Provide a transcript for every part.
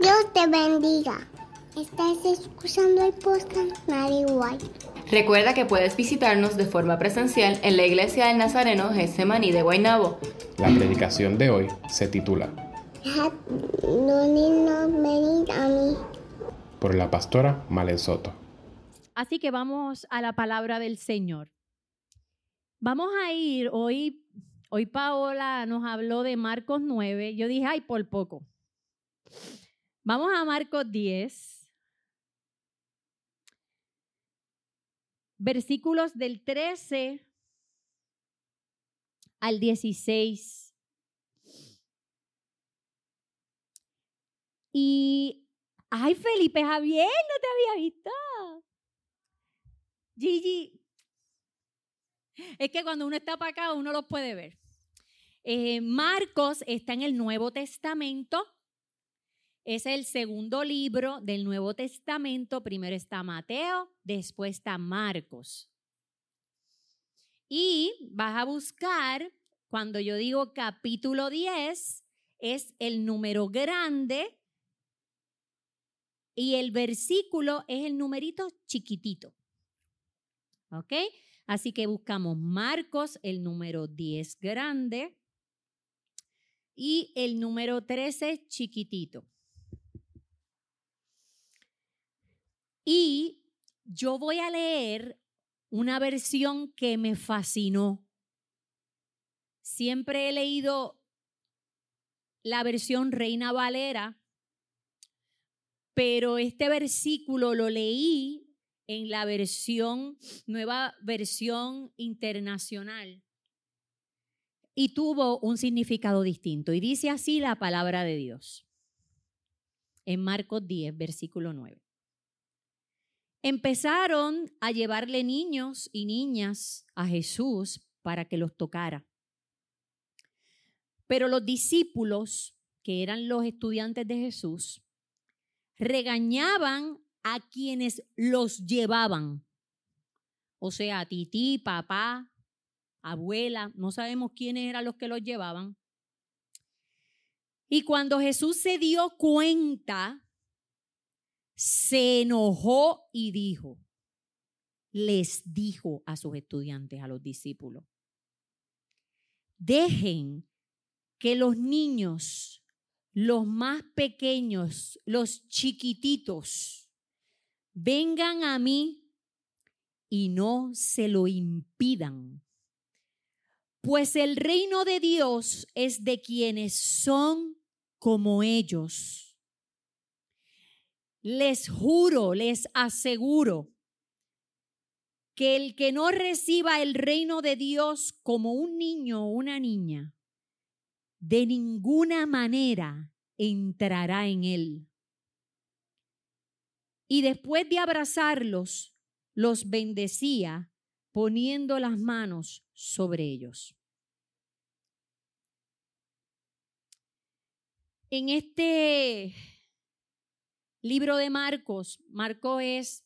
Dios te bendiga. Estás escuchando el podcast Mary White. Recuerda que puedes visitarnos de forma presencial en la iglesia del Nazareno Getsemaní de Guaynabo. La predicación de hoy se titula No niños venid a mí. por la pastora Malen Soto. Así que vamos a la palabra del Señor. Vamos a ir hoy, hoy Paola nos habló de Marcos 9. Yo dije, ay, por poco. Vamos a Marcos 10. Versículos del 13 al 16. Y, ay, Felipe Javier, no te había visto. Gigi, es que cuando uno está para acá, uno los puede ver. Eh, Marcos está en el Nuevo Testamento. Es el segundo libro del Nuevo Testamento. Primero está Mateo, después está Marcos. Y vas a buscar, cuando yo digo capítulo 10, es el número grande y el versículo es el numerito chiquitito. ¿Ok? Así que buscamos Marcos, el número 10 grande y el número 13 chiquitito. Y yo voy a leer una versión que me fascinó. Siempre he leído la versión Reina Valera, pero este versículo lo leí en la versión, nueva versión internacional. Y tuvo un significado distinto. Y dice así la palabra de Dios. En Marcos 10, versículo 9. Empezaron a llevarle niños y niñas a Jesús para que los tocara. Pero los discípulos, que eran los estudiantes de Jesús, regañaban a quienes los llevaban. O sea, tití, papá, abuela, no sabemos quiénes eran los que los llevaban. Y cuando Jesús se dio cuenta, se enojó y dijo, les dijo a sus estudiantes, a los discípulos, dejen que los niños, los más pequeños, los chiquititos, vengan a mí y no se lo impidan. Pues el reino de Dios es de quienes son como ellos. Les juro, les aseguro, que el que no reciba el reino de Dios como un niño o una niña, de ninguna manera entrará en él. Y después de abrazarlos, los bendecía poniendo las manos sobre ellos. En este libro de Marcos, Marcos es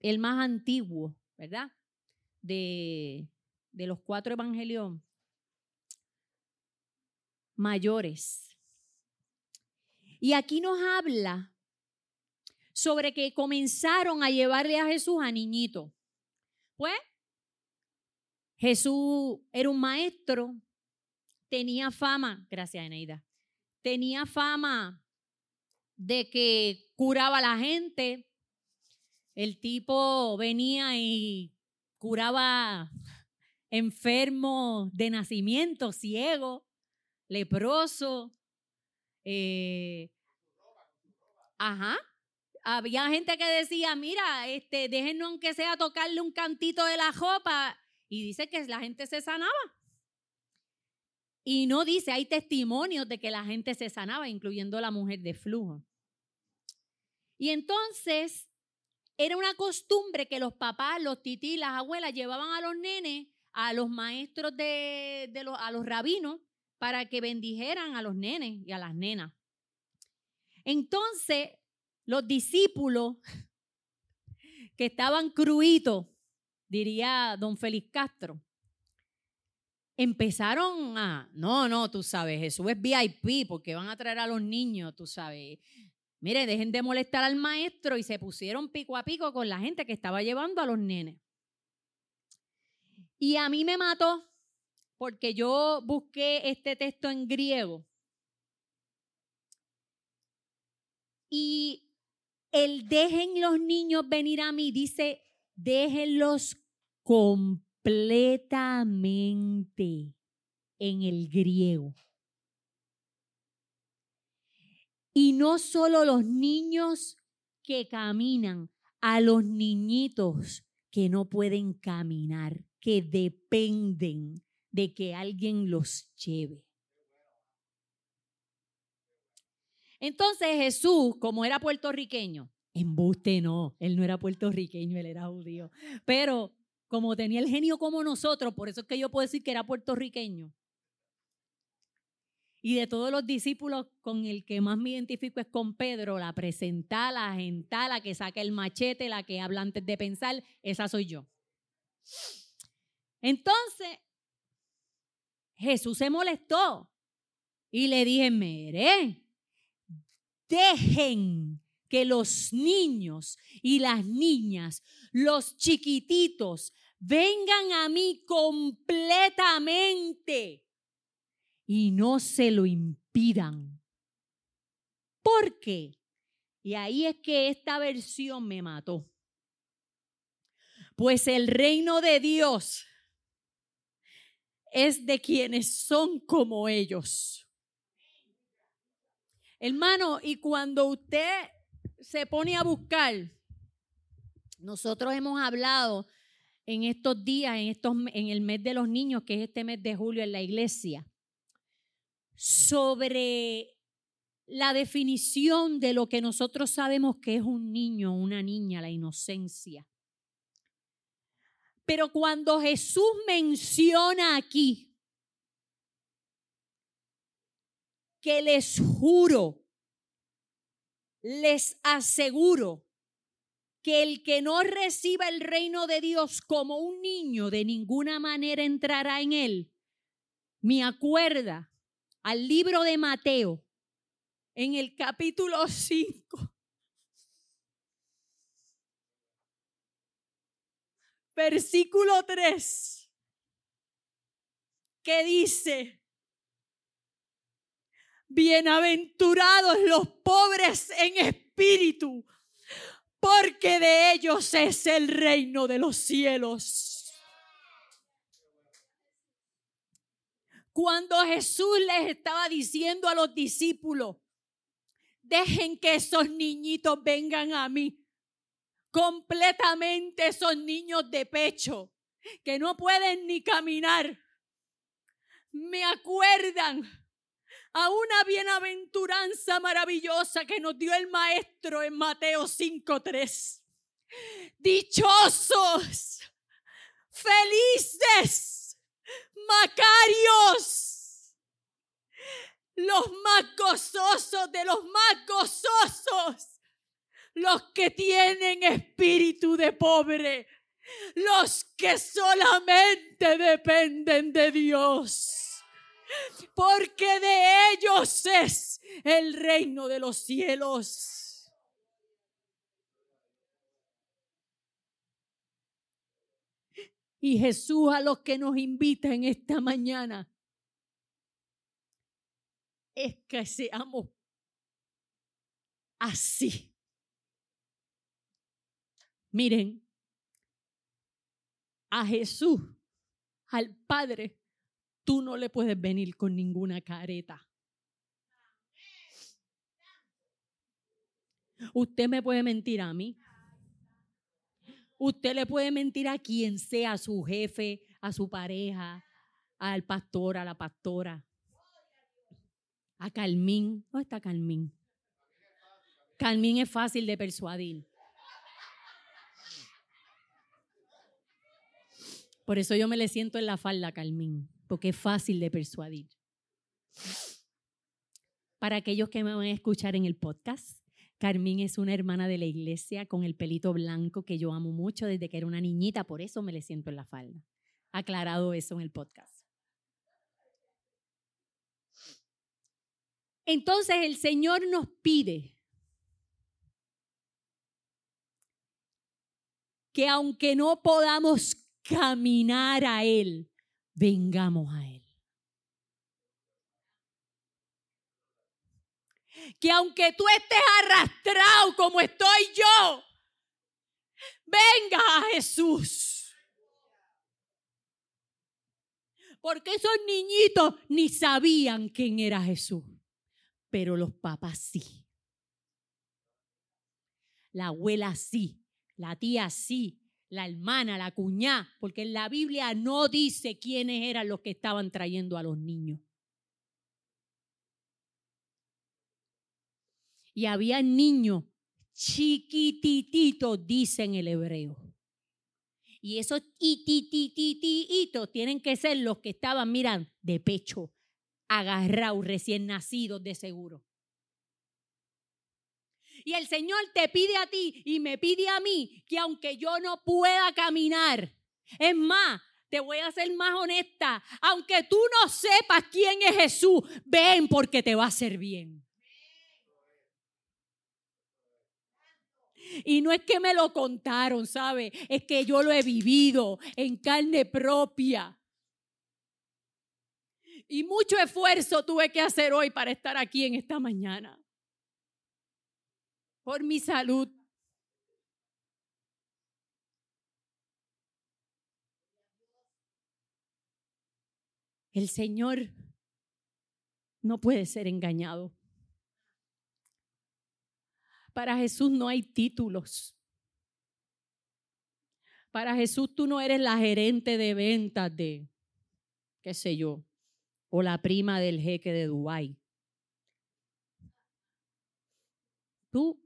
el más antiguo, ¿verdad? De, de los cuatro evangelios mayores. Y aquí nos habla sobre que comenzaron a llevarle a Jesús a niñito. Pues Jesús era un maestro, tenía fama, gracias Eneida, tenía fama de que curaba a la gente. El tipo venía y curaba enfermos de nacimiento, ciego, leproso. eh, ajá. Había gente que decía, mira, este, déjenos aunque sea tocarle un cantito de la jopa. Y dice que la gente se sanaba. Y no dice, hay testimonios de que la gente se sanaba, incluyendo la mujer de flujo. Y entonces era una costumbre que los papás, los tití, las abuelas llevaban a los nenes, a los maestros de, a los rabinos, para que bendijeran a los nenes y a las nenas. Entonces, los discípulos que estaban cruitos, diría don Félix Castro, empezaron a, no, no, tú sabes, Jesús es VIP porque van a traer a los niños, tú sabes. Mire, dejen de molestar al maestro y se pusieron pico a pico con la gente que estaba llevando a los nenes. Y a mí me mató porque yo busqué este texto en griego. Y el dejen los niños venir a mí dice, déjenlos completamente en el griego. Y no solo los niños que caminan, a los niñitos que no pueden caminar, que dependen de que alguien los lleve. Entonces Jesús, como era puertorriqueño, embuste no, él no era puertorriqueño, él era judío, pero como tenía el genio como nosotros, por eso es que yo puedo decir que era puertorriqueño. Y de todos los discípulos con el que más me identifico es con Pedro, la presenta, la agenta, la que saca el machete, la que habla antes de pensar, esa soy yo. Entonces, Jesús se molestó y le dije, mire, dejen que los niños y las niñas, los chiquititos, vengan a mí completamente y no se lo impidan. ¿Por qué? Y ahí es que esta versión me mató. Pues el reino de Dios es de quienes son como ellos. Hermano, y cuando usted se pone a buscar, nosotros hemos hablado en estos días, en, estos, en el mes de los niños, que es este mes de julio en la iglesia, sobre la definición de lo que nosotros sabemos que es un niño, una niña, la inocencia. Pero cuando Jesús menciona aquí que les juro, les aseguro que el que no reciba el reino de Dios como un niño de ninguna manera entrará en él. Me acuerda al libro de Mateo en el capítulo 5. Versículo 3, que dice, bienaventurados los pobres en espíritu, porque de ellos es el reino de los cielos. Cuando Jesús les estaba diciendo a los discípulos, dejen que esos niñitos vengan a mí, completamente esos niños de pecho, que no pueden ni caminar, me acuerdan a una bienaventuranza maravillosa que nos dio el Maestro en Mateo 5.3. Dichosos, felices, macarios, los más gozosos de los más gozosos, los que tienen espíritu de pobre, los que solamente dependen de Dios. Porque de ellos es el reino de los cielos. Y Jesús a los que nos invita en esta mañana es que seamos así. Miren, a Jesús, al Padre, tú no le puedes venir con ninguna careta. Usted me puede mentir a mí. Usted le puede mentir a quien sea, a su jefe, a su pareja, al pastor, a la pastora, a Calmín. ¿Dónde está Calmín? Calmín es fácil de persuadir. Por eso yo me le siento en la falda, Calmín porque es fácil de persuadir. Para aquellos que me van a escuchar en el podcast, Carmín es una hermana de la iglesia con el pelito blanco que yo amo mucho desde que era una niñita, por eso me le siento en la falda. Aclarado eso en el podcast. Entonces el Señor nos pide que aunque no podamos caminar a Él, vengamos a Él. Que aunque tú estés arrastrado como estoy yo, venga a Jesús. Porque esos niñitos ni sabían quién era Jesús, pero los papás sí. La abuela sí, la tía sí, la hermana, la cuñada, porque en la Biblia no dice quiénes eran los que estaban trayendo a los niños. Y había niños chiquitititos, dice en el hebreo. Y esos itititititos tienen que ser los que estaban, miran, de pecho, agarrados, recién nacidos de seguro. Y el Señor te pide a ti y me pide a mí que aunque yo no pueda caminar, es más, te voy a ser más honesta, aunque tú no sepas quién es Jesús, ven porque te va a hacer bien. Y no es que me lo contaron, ¿sabe? Es que yo lo he vivido en carne propia. Y mucho esfuerzo tuve que hacer hoy para estar aquí en esta mañana. Por mi salud. El Señor no puede ser engañado. Para Jesús no hay títulos. Para Jesús tú no eres la gerente de ventas de, qué sé yo, o la prima del jeque de Dubái. Tú,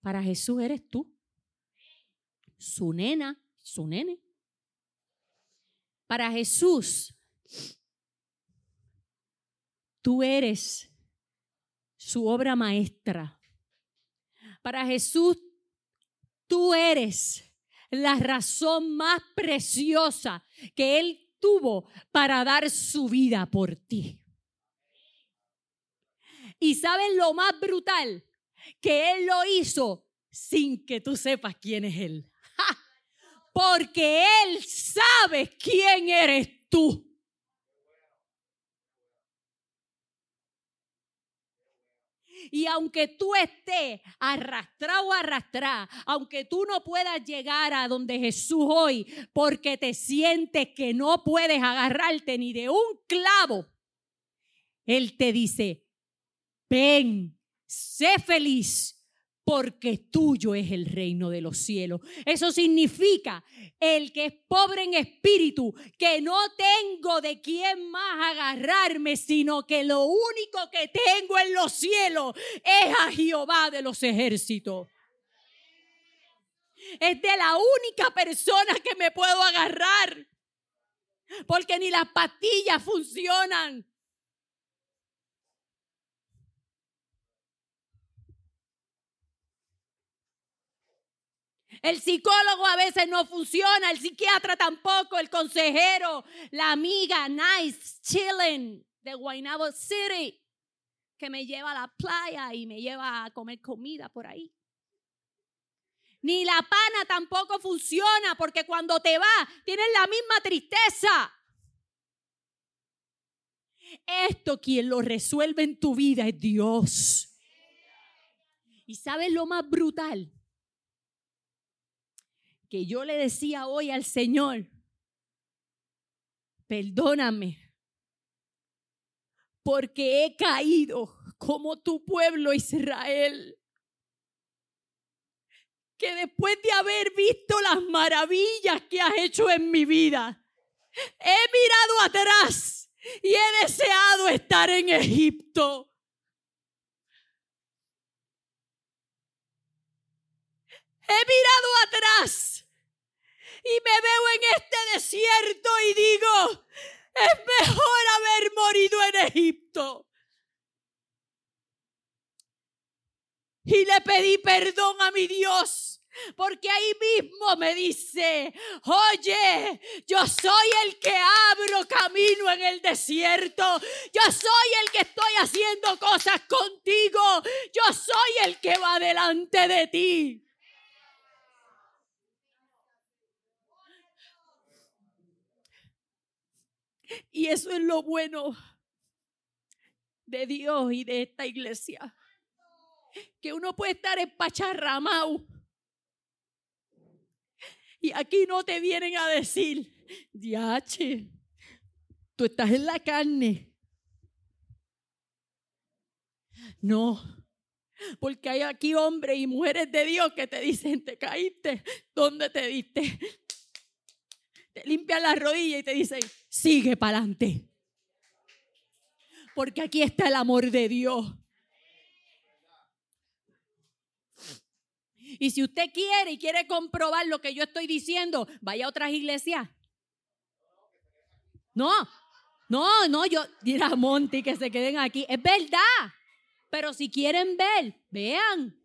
para Jesús eres tú. Su nena, su nene. Para Jesús, tú eres su obra maestra. Para Jesús, tú eres la razón más preciosa que Él tuvo para dar su vida por ti. Y sabes lo más brutal, que Él lo hizo sin que tú sepas quién es Él. Porque Él sabe quién eres tú. Y aunque tú estés arrastrado o arrastrada, aunque tú no puedas llegar a donde Jesús hoy porque te sientes que no puedes agarrarte ni de un clavo, Él te dice, ven, sé feliz porque tuyo es el reino de los cielos. Eso significa el que es pobre en espíritu, que no tengo de quién más agarrarme, sino que lo único que tengo en los cielos es a Jehová de los ejércitos. Es de la única persona que me puedo agarrar, porque ni las pastillas funcionan. El psicólogo a veces no funciona, el psiquiatra tampoco, el consejero, la amiga nice, chilling de Guaynabo City, que me lleva a la playa y me lleva a comer comida por ahí. Ni la pana tampoco funciona porque cuando te va tienes la misma tristeza. Esto quien lo resuelve en tu vida es Dios. ¿Y sabes lo más brutal? Que yo le decía hoy al Señor, perdóname, porque he caído como tu pueblo Israel. Que después de haber visto las maravillas que has hecho en mi vida, he mirado atrás y he deseado estar en Egipto. He mirado atrás y me veo en este desierto y digo, es mejor haber morido en Egipto. Y le pedí perdón a mi Dios porque ahí mismo me dice, oye, yo soy el que abro camino en el desierto. Yo soy el que estoy haciendo cosas contigo. Yo soy el que va delante de ti. Y eso es lo bueno de Dios y de esta iglesia. Que uno puede estar en Pacharramau. Y aquí no te vienen a decir, diache, tú estás en la carne. No, porque hay aquí hombres y mujeres de Dios que te dicen, te caíste, ¿dónde te diste? Te limpian las rodillas y te dicen, sigue para adelante. Porque aquí está el amor de Dios. Y si usted quiere y quiere comprobar lo que yo estoy diciendo, vaya a otras iglesias. No, no, no, yo, dirá Monty que se queden aquí. Es verdad. Pero si quieren ver, vean.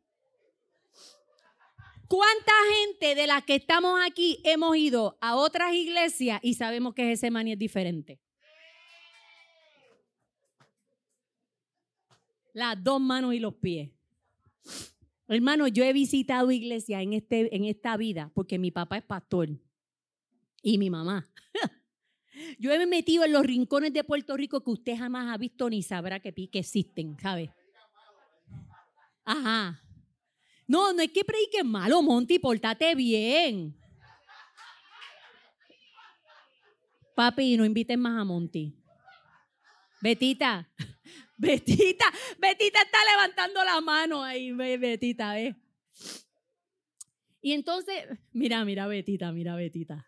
¿Cuánta gente de las que estamos aquí hemos ido a otras iglesias y sabemos que ese maní es diferente? Las dos manos y los pies. Hermano, yo he visitado iglesias en, este, en esta vida porque mi papá es pastor y mi mamá. Yo he metido en los rincones de Puerto Rico que usted jamás ha visto ni sabrá que, que existen, ¿sabe? Ajá. No, no es que prediques malo, Monty, portate bien. Papi, no inviten más a Monty. Betita, Betita, Betita está levantando la mano ahí, Betita, ¿eh? Y entonces, mira, mira, Betita, mira, Betita.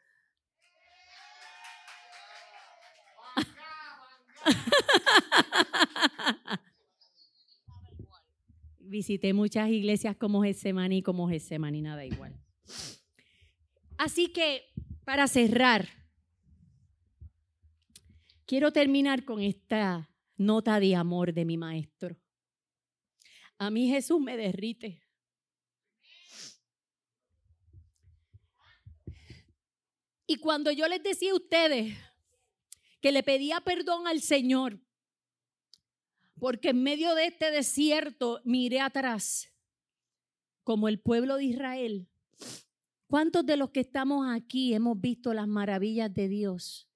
Visité muchas iglesias como Getsemaní, como Getsemaní, nada igual. Así que, para cerrar, quiero terminar con esta nota de amor de mi maestro. A mí Jesús me derrite. Y cuando yo les decía a ustedes que le pedía perdón al Señor, porque en medio de este desierto miré atrás, como el pueblo de Israel. ¿Cuántos de los que estamos aquí hemos visto las maravillas de Dios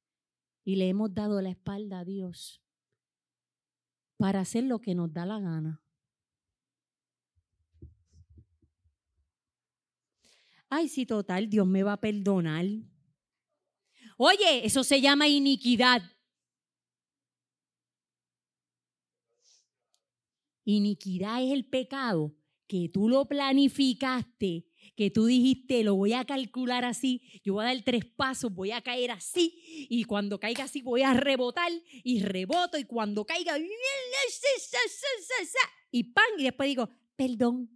y le hemos dado la espalda a Dios? para hacer lo que nos da la gana. Ay, sí, total, Dios me va a perdonar. Oye, eso se llama iniquidad. Iniquidad es el pecado que tú lo planificaste que tú dijiste, lo voy a calcular así, yo voy a dar tres pasos, voy a caer así, y cuando caiga así voy a rebotar, y reboto, y cuando caiga, y pan, y después digo, perdón.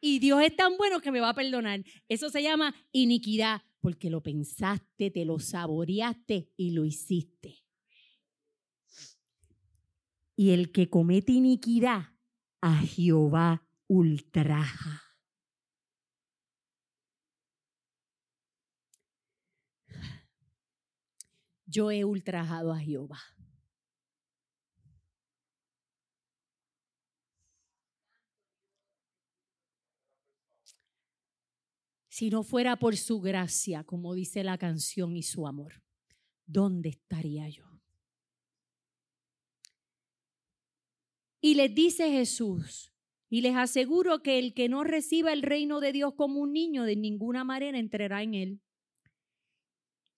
Y Dios es tan bueno que me va a perdonar. Eso se llama iniquidad, porque lo pensaste, te lo saboreaste y lo hiciste. Y el que comete iniquidad, a Jehová ultraja. yo he ultrajado a Jehová. Si no fuera por su gracia, como dice la canción, y su amor, ¿dónde estaría yo? Y les dice Jesús, y les aseguro que el que no reciba el reino de Dios como un niño, de ninguna manera entrará en él.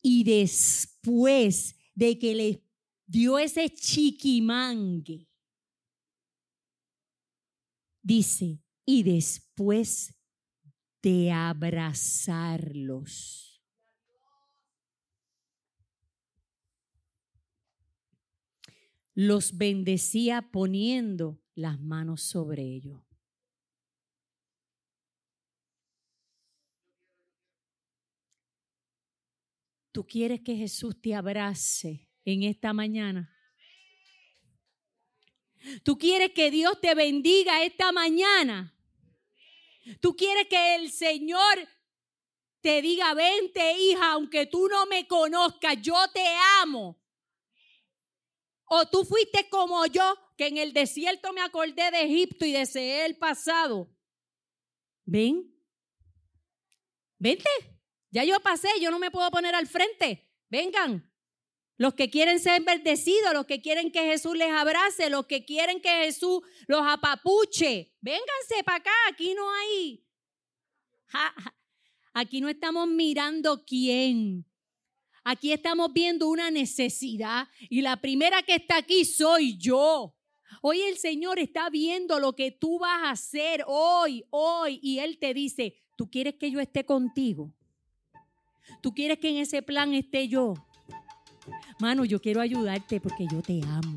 Y después de que le dio ese chiquimangue, dice, y después de abrazarlos. Los bendecía poniendo las manos sobre ellos. ¿Tú quieres que Jesús te abrace en esta mañana? ¿Tú quieres que Dios te bendiga esta mañana? ¿Tú quieres que el Señor te diga, vente hija, aunque tú no me conozcas, yo te amo? O tú fuiste como yo, que en el desierto me acordé de Egipto y deseé el pasado. Ven. Vente. Ya yo pasé, yo no me puedo poner al frente. Vengan. Los que quieren ser bendecidos, los que quieren que Jesús les abrace, los que quieren que Jesús los apapuche. Vénganse para acá, aquí no hay. Aquí no estamos mirando quién. Aquí estamos viendo una necesidad y la primera que está aquí soy yo. Hoy el Señor está viendo lo que tú vas a hacer hoy, hoy, y Él te dice, ¿tú quieres que yo esté contigo? ¿Tú quieres que en ese plan esté yo? Mano, yo quiero ayudarte porque yo te amo.